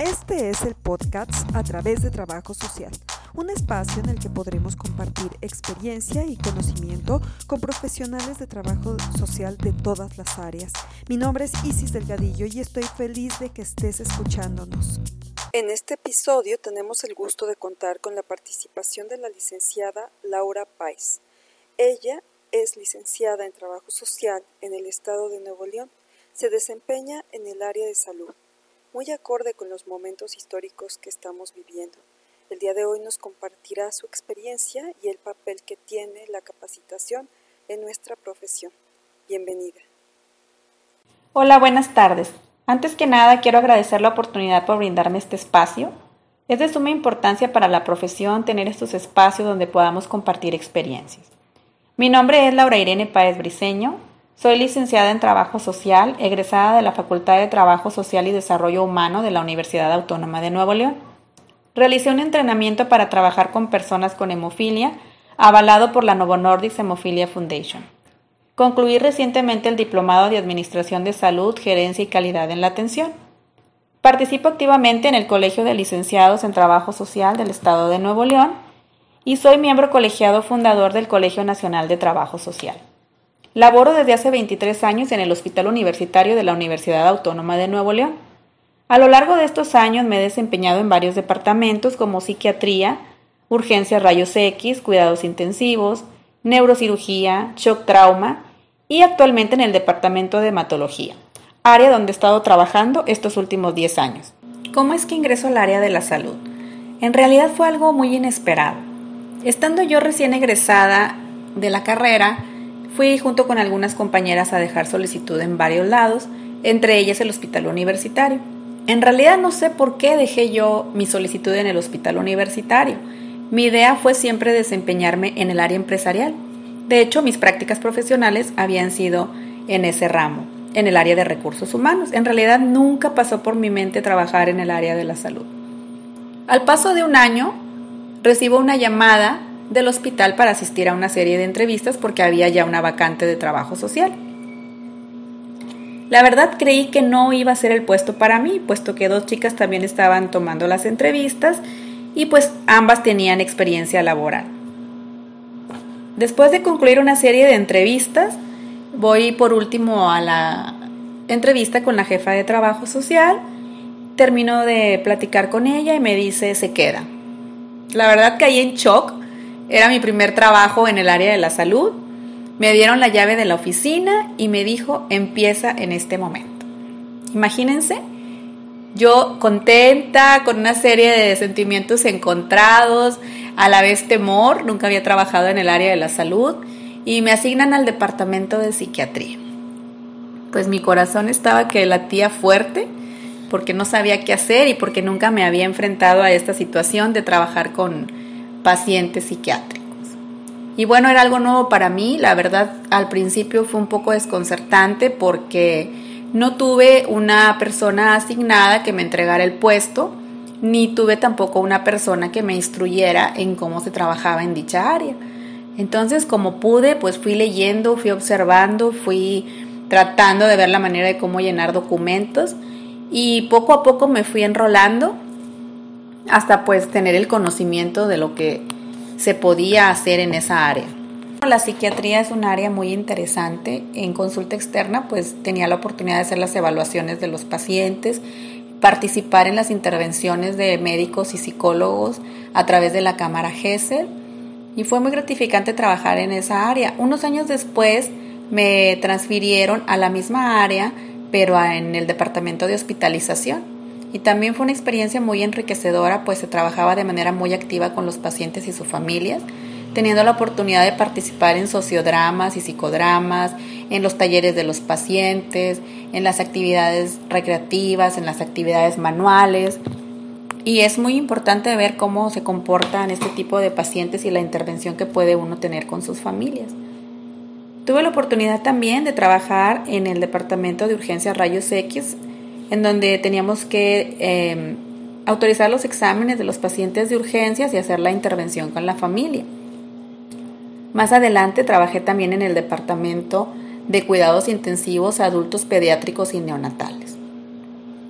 Este es el podcast a través de Trabajo Social, un espacio en el que podremos compartir experiencia y conocimiento con profesionales de trabajo social de todas las áreas. Mi nombre es Isis Delgadillo y estoy feliz de que estés escuchándonos. En este episodio tenemos el gusto de contar con la participación de la licenciada Laura Páez. Ella es licenciada en Trabajo Social en el estado de Nuevo León. Se desempeña en el área de salud muy acorde con los momentos históricos que estamos viviendo. El día de hoy nos compartirá su experiencia y el papel que tiene la capacitación en nuestra profesión. Bienvenida. Hola, buenas tardes. Antes que nada, quiero agradecer la oportunidad por brindarme este espacio. Es de suma importancia para la profesión tener estos espacios donde podamos compartir experiencias. Mi nombre es Laura Irene Páez Briceño, soy licenciada en Trabajo Social, egresada de la Facultad de Trabajo Social y Desarrollo Humano de la Universidad Autónoma de Nuevo León. Realicé un entrenamiento para trabajar con personas con hemofilia, avalado por la Novo Nordisk Hemophilia Foundation. Concluí recientemente el Diplomado de Administración de Salud, Gerencia y Calidad en la Atención. Participo activamente en el Colegio de Licenciados en Trabajo Social del Estado de Nuevo León y soy miembro colegiado fundador del Colegio Nacional de Trabajo Social. Laboro desde hace 23 años en el Hospital Universitario de la Universidad Autónoma de Nuevo León. A lo largo de estos años me he desempeñado en varios departamentos como psiquiatría, urgencias rayos X, cuidados intensivos, neurocirugía, shock trauma y actualmente en el departamento de hematología, área donde he estado trabajando estos últimos 10 años. ¿Cómo es que ingreso al área de la salud? En realidad fue algo muy inesperado. Estando yo recién egresada de la carrera, Fui junto con algunas compañeras a dejar solicitud en varios lados, entre ellas el hospital universitario. En realidad no sé por qué dejé yo mi solicitud en el hospital universitario. Mi idea fue siempre desempeñarme en el área empresarial. De hecho, mis prácticas profesionales habían sido en ese ramo, en el área de recursos humanos. En realidad nunca pasó por mi mente trabajar en el área de la salud. Al paso de un año, recibo una llamada del hospital para asistir a una serie de entrevistas porque había ya una vacante de trabajo social. La verdad creí que no iba a ser el puesto para mí, puesto que dos chicas también estaban tomando las entrevistas y pues ambas tenían experiencia laboral. Después de concluir una serie de entrevistas, voy por último a la entrevista con la jefa de trabajo social, termino de platicar con ella y me dice se queda. La verdad caí en shock era mi primer trabajo en el área de la salud. Me dieron la llave de la oficina y me dijo, empieza en este momento. Imagínense, yo contenta, con una serie de sentimientos encontrados, a la vez temor, nunca había trabajado en el área de la salud y me asignan al departamento de psiquiatría. Pues mi corazón estaba que latía fuerte porque no sabía qué hacer y porque nunca me había enfrentado a esta situación de trabajar con, pacientes psiquiátricos. Y bueno, era algo nuevo para mí, la verdad al principio fue un poco desconcertante porque no tuve una persona asignada que me entregara el puesto, ni tuve tampoco una persona que me instruyera en cómo se trabajaba en dicha área. Entonces, como pude, pues fui leyendo, fui observando, fui tratando de ver la manera de cómo llenar documentos y poco a poco me fui enrolando hasta pues tener el conocimiento de lo que se podía hacer en esa área. La psiquiatría es un área muy interesante. En consulta externa pues tenía la oportunidad de hacer las evaluaciones de los pacientes, participar en las intervenciones de médicos y psicólogos a través de la cámara GESEL y fue muy gratificante trabajar en esa área. Unos años después me transfirieron a la misma área pero en el departamento de hospitalización y también fue una experiencia muy enriquecedora, pues se trabajaba de manera muy activa con los pacientes y sus familias, teniendo la oportunidad de participar en sociodramas y psicodramas, en los talleres de los pacientes, en las actividades recreativas, en las actividades manuales. Y es muy importante ver cómo se comportan este tipo de pacientes y la intervención que puede uno tener con sus familias. Tuve la oportunidad también de trabajar en el Departamento de Urgencias Rayos X en donde teníamos que em, autorizar los exámenes de los pacientes de urgencias y hacer la intervención con la familia. Más adelante trabajé también en el departamento de cuidados intensivos a adultos pediátricos y neonatales.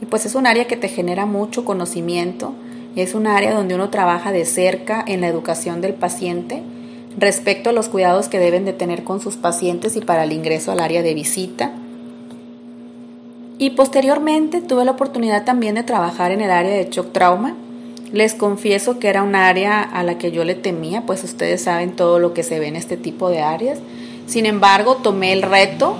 Y pues es un área que te genera mucho conocimiento, es un área donde uno trabaja de cerca en la educación del paciente respecto a los cuidados que deben de tener con sus pacientes y para el ingreso al área de visita. Y posteriormente tuve la oportunidad también de trabajar en el área de shock trauma. Les confieso que era un área a la que yo le temía, pues ustedes saben todo lo que se ve en este tipo de áreas. Sin embargo, tomé el reto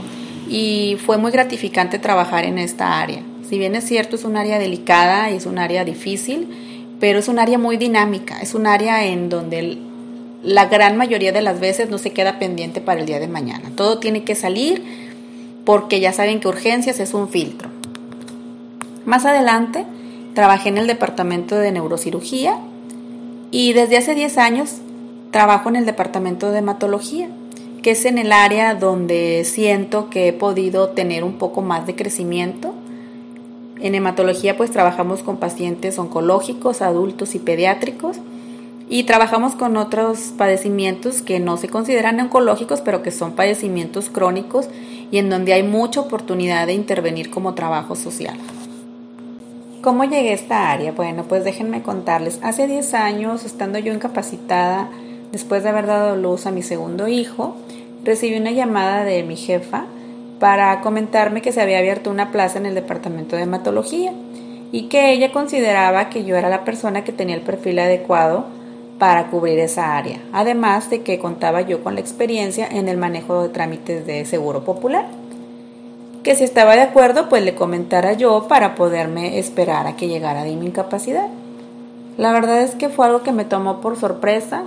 y fue muy gratificante trabajar en esta área. Si bien es cierto, es un área delicada y es un área difícil, pero es un área muy dinámica, es un área en donde la gran mayoría de las veces no se queda pendiente para el día de mañana. Todo tiene que salir porque ya saben que urgencias es un filtro. Más adelante trabajé en el departamento de neurocirugía y desde hace 10 años trabajo en el departamento de hematología, que es en el área donde siento que he podido tener un poco más de crecimiento. En hematología pues trabajamos con pacientes oncológicos, adultos y pediátricos y trabajamos con otros padecimientos que no se consideran oncológicos, pero que son padecimientos crónicos y en donde hay mucha oportunidad de intervenir como trabajo social. ¿Cómo llegué a esta área? Bueno, pues déjenme contarles. Hace 10 años, estando yo incapacitada, después de haber dado luz a mi segundo hijo, recibí una llamada de mi jefa para comentarme que se había abierto una plaza en el departamento de hematología y que ella consideraba que yo era la persona que tenía el perfil adecuado para cubrir esa área, además de que contaba yo con la experiencia en el manejo de trámites de seguro popular. Que si estaba de acuerdo, pues le comentara yo para poderme esperar a que llegara de mi incapacidad. La verdad es que fue algo que me tomó por sorpresa.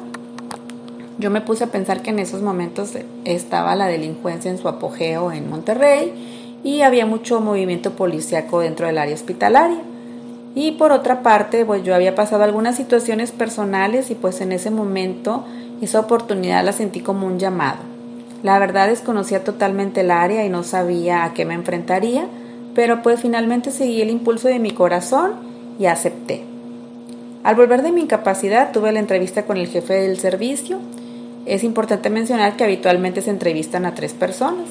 Yo me puse a pensar que en esos momentos estaba la delincuencia en su apogeo en Monterrey y había mucho movimiento policíaco dentro del área hospitalaria. Y por otra parte, pues yo había pasado algunas situaciones personales y pues en ese momento esa oportunidad la sentí como un llamado. La verdad desconocía totalmente el área y no sabía a qué me enfrentaría, pero pues finalmente seguí el impulso de mi corazón y acepté. Al volver de mi incapacidad tuve la entrevista con el jefe del servicio. Es importante mencionar que habitualmente se entrevistan a tres personas.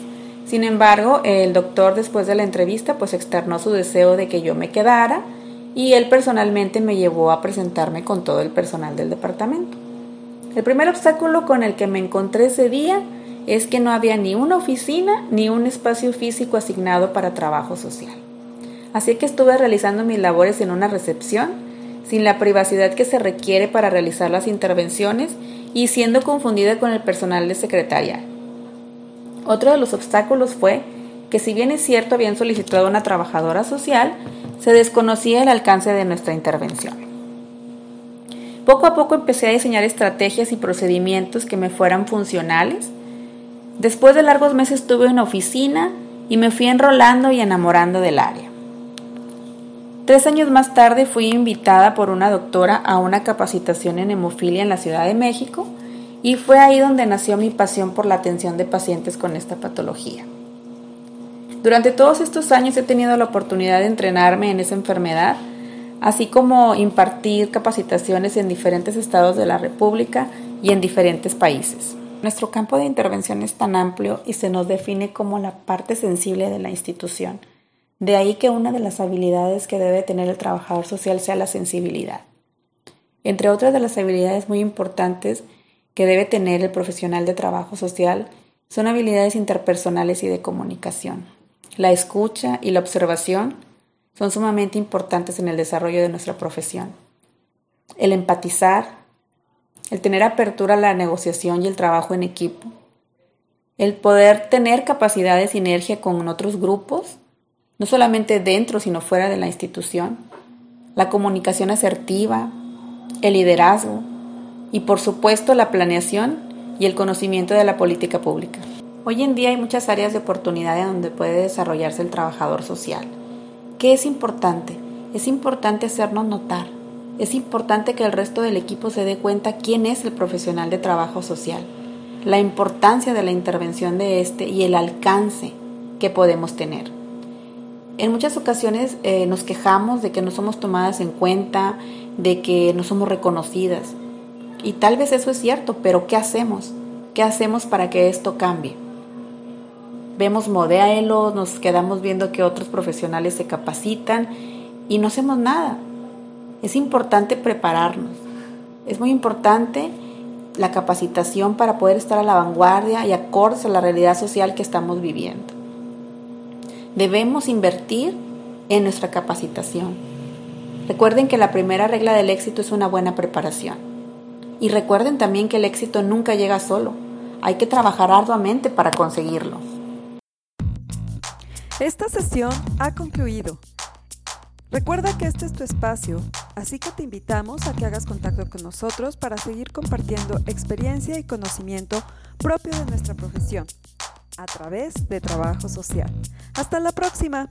Sin embargo, el doctor después de la entrevista pues externó su deseo de que yo me quedara y él personalmente me llevó a presentarme con todo el personal del departamento. El primer obstáculo con el que me encontré ese día es que no había ni una oficina ni un espacio físico asignado para trabajo social. Así que estuve realizando mis labores en una recepción, sin la privacidad que se requiere para realizar las intervenciones y siendo confundida con el personal de secretaria. Otro de los obstáculos fue que si bien es cierto habían solicitado una trabajadora social, se desconocía el alcance de nuestra intervención. Poco a poco empecé a diseñar estrategias y procedimientos que me fueran funcionales. Después de largos meses estuve en oficina y me fui enrolando y enamorando del área. Tres años más tarde fui invitada por una doctora a una capacitación en hemofilia en la Ciudad de México y fue ahí donde nació mi pasión por la atención de pacientes con esta patología. Durante todos estos años he tenido la oportunidad de entrenarme en esa enfermedad, así como impartir capacitaciones en diferentes estados de la República y en diferentes países. Nuestro campo de intervención es tan amplio y se nos define como la parte sensible de la institución. De ahí que una de las habilidades que debe tener el trabajador social sea la sensibilidad. Entre otras de las habilidades muy importantes que debe tener el profesional de trabajo social son habilidades interpersonales y de comunicación. La escucha y la observación son sumamente importantes en el desarrollo de nuestra profesión. El empatizar, el tener apertura a la negociación y el trabajo en equipo, el poder tener capacidad de sinergia con otros grupos, no solamente dentro, sino fuera de la institución, la comunicación asertiva, el liderazgo y por supuesto la planeación y el conocimiento de la política pública. Hoy en día hay muchas áreas de oportunidad en donde puede desarrollarse el trabajador social. ¿Qué es importante? Es importante hacernos notar. Es importante que el resto del equipo se dé cuenta quién es el profesional de trabajo social, la importancia de la intervención de este y el alcance que podemos tener. En muchas ocasiones eh, nos quejamos de que no somos tomadas en cuenta, de que no somos reconocidas. Y tal vez eso es cierto, pero ¿qué hacemos? ¿Qué hacemos para que esto cambie? Vemos modelos, nos quedamos viendo que otros profesionales se capacitan y no hacemos nada. Es importante prepararnos. Es muy importante la capacitación para poder estar a la vanguardia y acordes a la realidad social que estamos viviendo. Debemos invertir en nuestra capacitación. Recuerden que la primera regla del éxito es una buena preparación. Y recuerden también que el éxito nunca llega solo. Hay que trabajar arduamente para conseguirlo. Esta sesión ha concluido. Recuerda que este es tu espacio, así que te invitamos a que hagas contacto con nosotros para seguir compartiendo experiencia y conocimiento propio de nuestra profesión a través de trabajo social. Hasta la próxima.